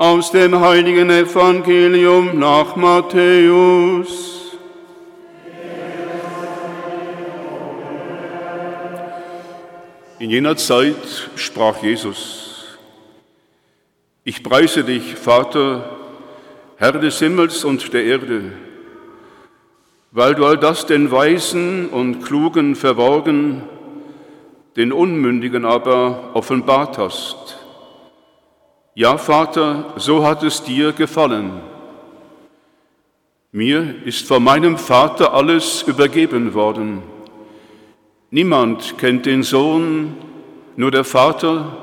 aus dem heiligen Evangelium nach Matthäus. In jener Zeit sprach Jesus, ich preise dich, Vater, Herr des Himmels und der Erde, weil du all das den Weisen und Klugen verborgen, den Unmündigen aber offenbart hast. Ja, Vater, so hat es dir gefallen. Mir ist von meinem Vater alles übergeben worden. Niemand kennt den Sohn, nur der Vater,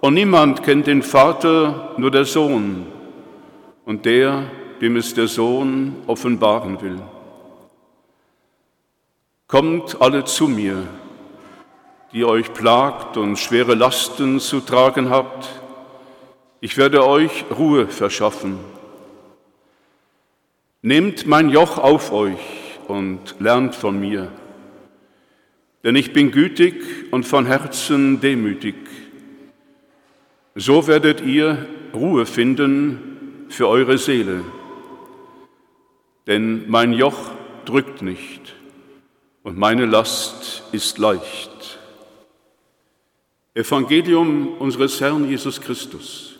und niemand kennt den Vater, nur der Sohn, und der, dem es der Sohn offenbaren will. Kommt alle zu mir, die euch plagt und schwere Lasten zu tragen habt, ich werde euch Ruhe verschaffen. Nehmt mein Joch auf euch und lernt von mir, denn ich bin gütig und von Herzen demütig. So werdet ihr Ruhe finden für eure Seele, denn mein Joch drückt nicht und meine Last ist leicht. Evangelium unseres Herrn Jesus Christus.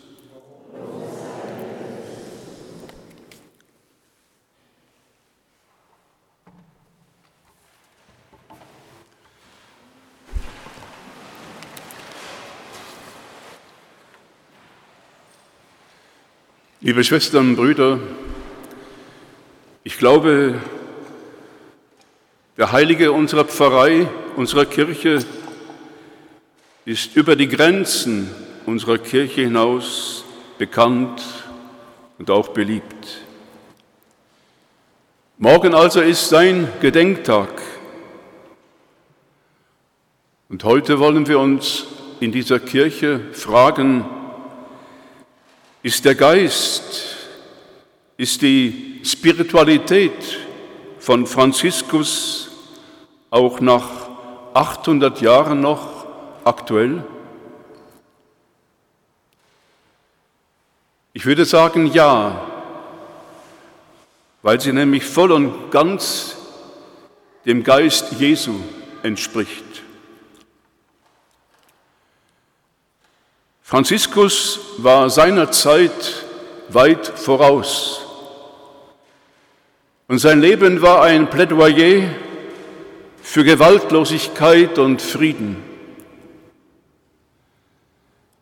Liebe Schwestern und Brüder, ich glaube, der Heilige unserer Pfarrei, unserer Kirche, ist über die Grenzen unserer Kirche hinaus bekannt und auch beliebt. Morgen also ist sein Gedenktag. Und heute wollen wir uns in dieser Kirche fragen, ist der Geist, ist die Spiritualität von Franziskus auch nach 800 Jahren noch aktuell? Ich würde sagen ja, weil sie nämlich voll und ganz dem Geist Jesu entspricht. Franziskus war seiner Zeit weit voraus. Und sein Leben war ein Plädoyer für Gewaltlosigkeit und Frieden.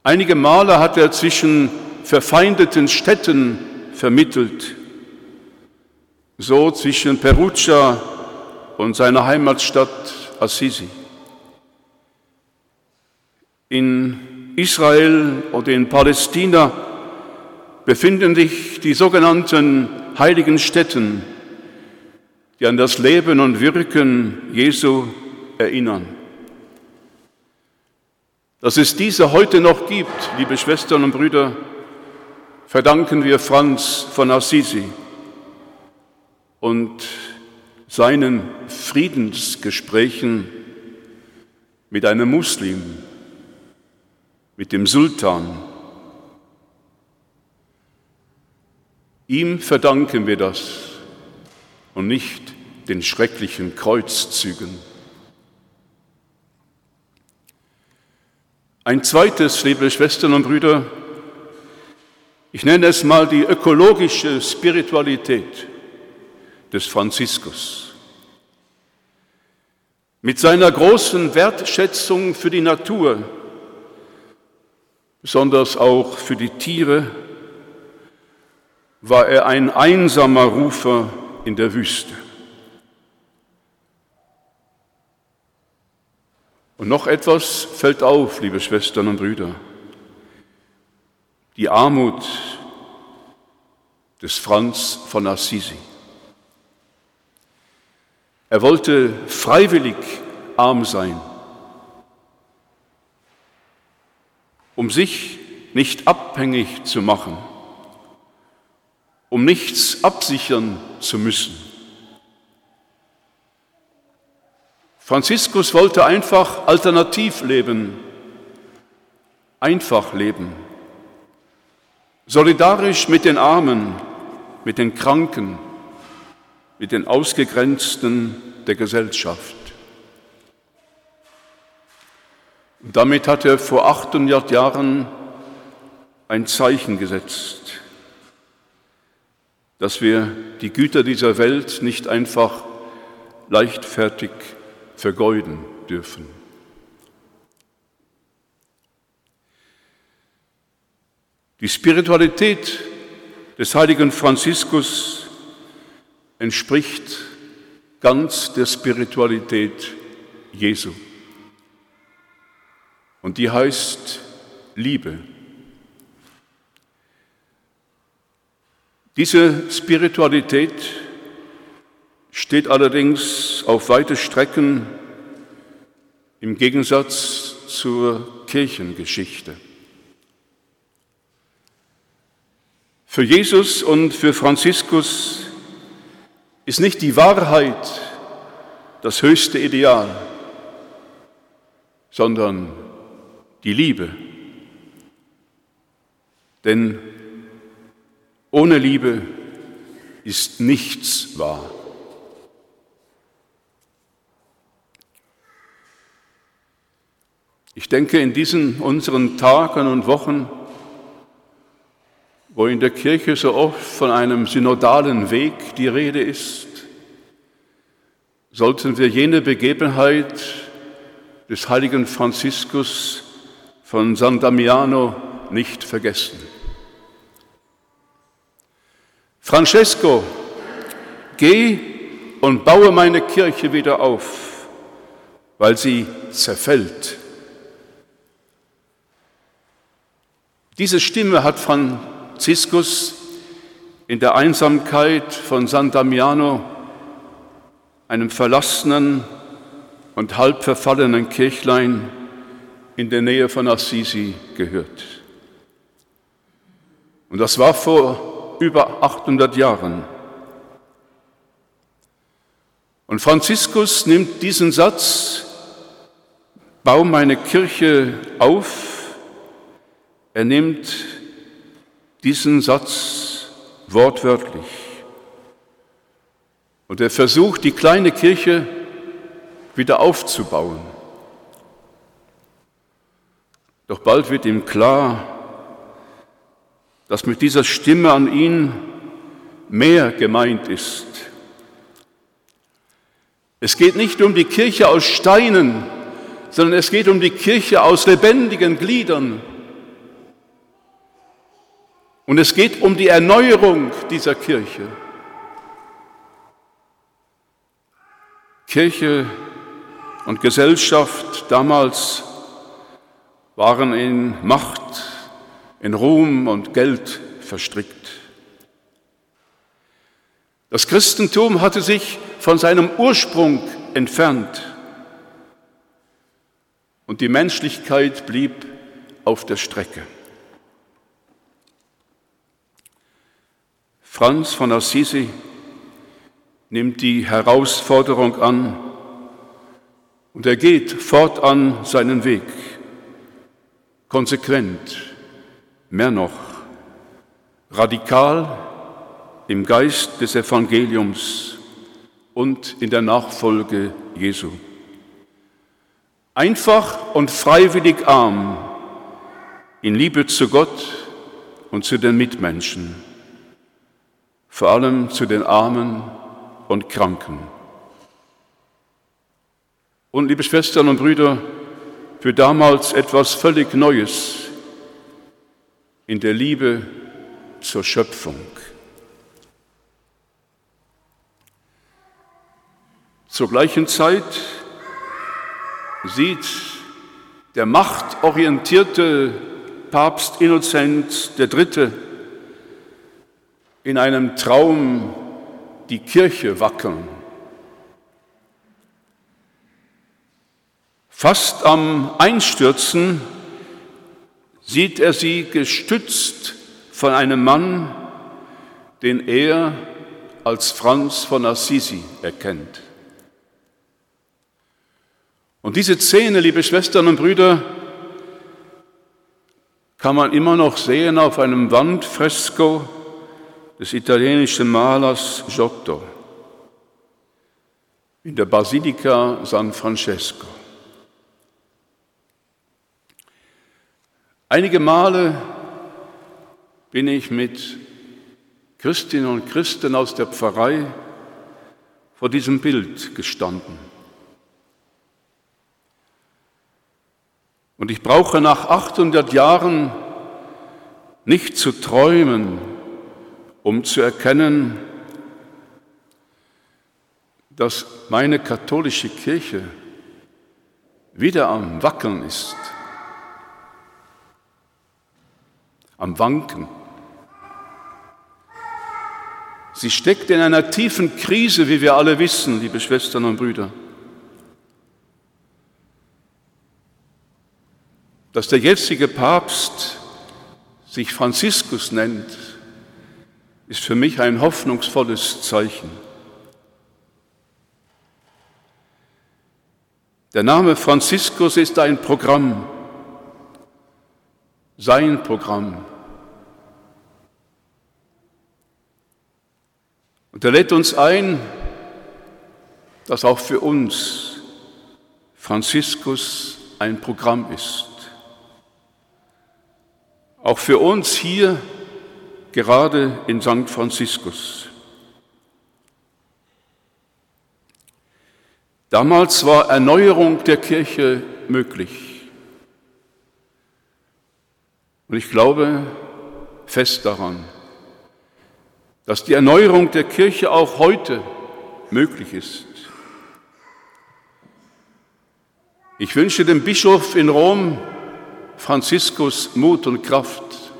Einige Male hat er zwischen verfeindeten Städten vermittelt, so zwischen Perugia und seiner Heimatstadt Assisi. In Israel oder in Palästina befinden sich die sogenannten heiligen Stätten, die an das Leben und Wirken Jesu erinnern. Dass es diese heute noch gibt, liebe Schwestern und Brüder, verdanken wir Franz von Assisi und seinen Friedensgesprächen mit einem Muslim, mit dem Sultan. Ihm verdanken wir das und nicht den schrecklichen Kreuzzügen. Ein zweites, liebe Schwestern und Brüder, ich nenne es mal die ökologische Spiritualität des Franziskus. Mit seiner großen Wertschätzung für die Natur, besonders auch für die Tiere, war er ein einsamer Rufer in der Wüste. Und noch etwas fällt auf, liebe Schwestern und Brüder. Die Armut des Franz von Assisi. Er wollte freiwillig arm sein. Um sich nicht abhängig zu machen, um nichts absichern zu müssen. Franziskus wollte einfach alternativ leben, einfach leben. solidarisch mit den Armen, mit den Kranken, mit den Ausgegrenzten der Gesellschaft. Und damit hat er vor 800 Jahren ein Zeichen gesetzt, dass wir die Güter dieser Welt nicht einfach leichtfertig vergeuden dürfen. Die Spiritualität des heiligen Franziskus entspricht ganz der Spiritualität Jesu. Und die heißt Liebe. Diese Spiritualität steht allerdings auf weite Strecken im Gegensatz zur Kirchengeschichte. Für Jesus und für Franziskus ist nicht die Wahrheit das höchste Ideal, sondern die Liebe. Denn ohne Liebe ist nichts wahr. Ich denke, in diesen unseren Tagen und Wochen wo in der Kirche so oft von einem synodalen Weg die Rede ist, sollten wir jene Begebenheit des heiligen Franziskus von San Damiano nicht vergessen. Francesco, geh und baue meine Kirche wieder auf, weil sie zerfällt. Diese Stimme hat Franziskus in der Einsamkeit von San Damiano, einem verlassenen und halb verfallenen Kirchlein in der Nähe von Assisi, gehört. Und das war vor über 800 Jahren. Und Franziskus nimmt diesen Satz, bau meine Kirche auf, er nimmt diesen Satz wortwörtlich. Und er versucht, die kleine Kirche wieder aufzubauen. Doch bald wird ihm klar, dass mit dieser Stimme an ihn mehr gemeint ist. Es geht nicht um die Kirche aus Steinen, sondern es geht um die Kirche aus lebendigen Gliedern, und es geht um die Erneuerung dieser Kirche. Kirche und Gesellschaft damals waren in Macht, in Ruhm und Geld verstrickt. Das Christentum hatte sich von seinem Ursprung entfernt und die Menschlichkeit blieb auf der Strecke. Franz von Assisi nimmt die Herausforderung an und er geht fortan seinen Weg, konsequent, mehr noch, radikal im Geist des Evangeliums und in der Nachfolge Jesu. Einfach und freiwillig arm in Liebe zu Gott und zu den Mitmenschen vor allem zu den Armen und Kranken. Und liebe Schwestern und Brüder, für damals etwas völlig Neues in der Liebe zur Schöpfung. Zur gleichen Zeit sieht der machtorientierte Papst Innozenz III in einem Traum die Kirche wackeln. Fast am Einstürzen sieht er sie gestützt von einem Mann, den er als Franz von Assisi erkennt. Und diese Szene, liebe Schwestern und Brüder, kann man immer noch sehen auf einem Wandfresko des italienischen Malers Giotto in der Basilika San Francesco. Einige Male bin ich mit Christinnen und Christen aus der Pfarrei vor diesem Bild gestanden. Und ich brauche nach 800 Jahren nicht zu träumen, um zu erkennen, dass meine katholische Kirche wieder am Wackeln ist, am Wanken. Sie steckt in einer tiefen Krise, wie wir alle wissen, liebe Schwestern und Brüder. Dass der jetzige Papst sich Franziskus nennt, ist für mich ein hoffnungsvolles Zeichen. Der Name Franziskus ist ein Programm, sein Programm. Und er lädt uns ein, dass auch für uns Franziskus ein Programm ist. Auch für uns hier, gerade in St. Franziskus. Damals war Erneuerung der Kirche möglich. Und ich glaube fest daran, dass die Erneuerung der Kirche auch heute möglich ist. Ich wünsche dem Bischof in Rom, Franziskus, Mut und Kraft.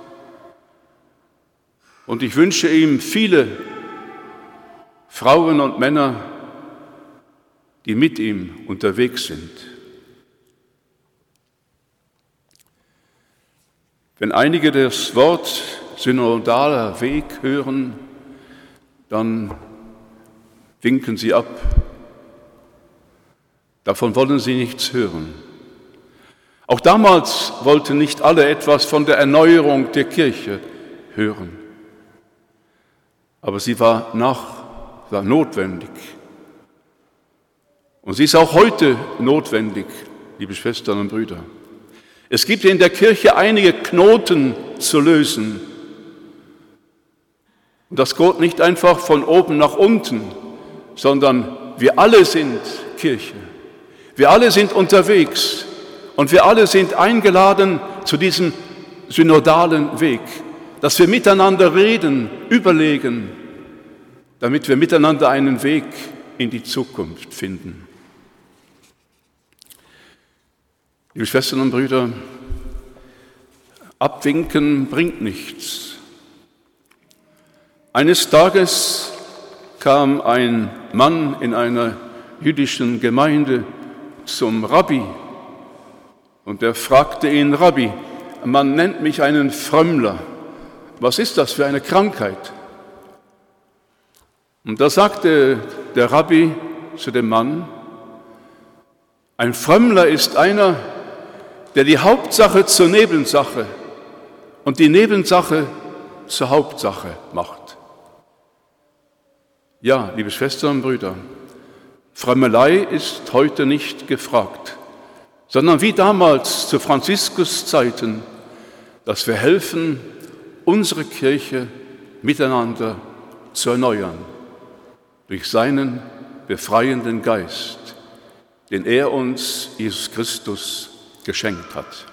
Und ich wünsche ihm viele Frauen und Männer, die mit ihm unterwegs sind. Wenn einige das Wort synodaler Weg hören, dann winken sie ab. Davon wollen sie nichts hören. Auch damals wollten nicht alle etwas von der Erneuerung der Kirche hören. Aber sie war nach, war notwendig. Und sie ist auch heute notwendig, liebe Schwestern und Brüder. Es gibt in der Kirche einige Knoten zu lösen, und das geht nicht einfach von oben nach unten, sondern wir alle sind Kirche. Wir alle sind unterwegs und wir alle sind eingeladen zu diesem synodalen Weg, dass wir miteinander reden, überlegen, damit wir miteinander einen Weg in die Zukunft finden. Liebe Schwestern und Brüder, abwinken bringt nichts. Eines Tages kam ein Mann in einer jüdischen Gemeinde zum Rabbi und er fragte ihn, Rabbi, man nennt mich einen Frömmler. Was ist das für eine Krankheit? Und da sagte der Rabbi zu dem Mann, ein Frömmler ist einer, der die Hauptsache zur Nebensache und die Nebensache zur Hauptsache macht. Ja, liebe Schwestern und Brüder, Frömmelei ist heute nicht gefragt, sondern wie damals zu Franziskus Zeiten, dass wir helfen, unsere Kirche miteinander zu erneuern durch seinen befreienden Geist, den er uns, Jesus Christus, geschenkt hat.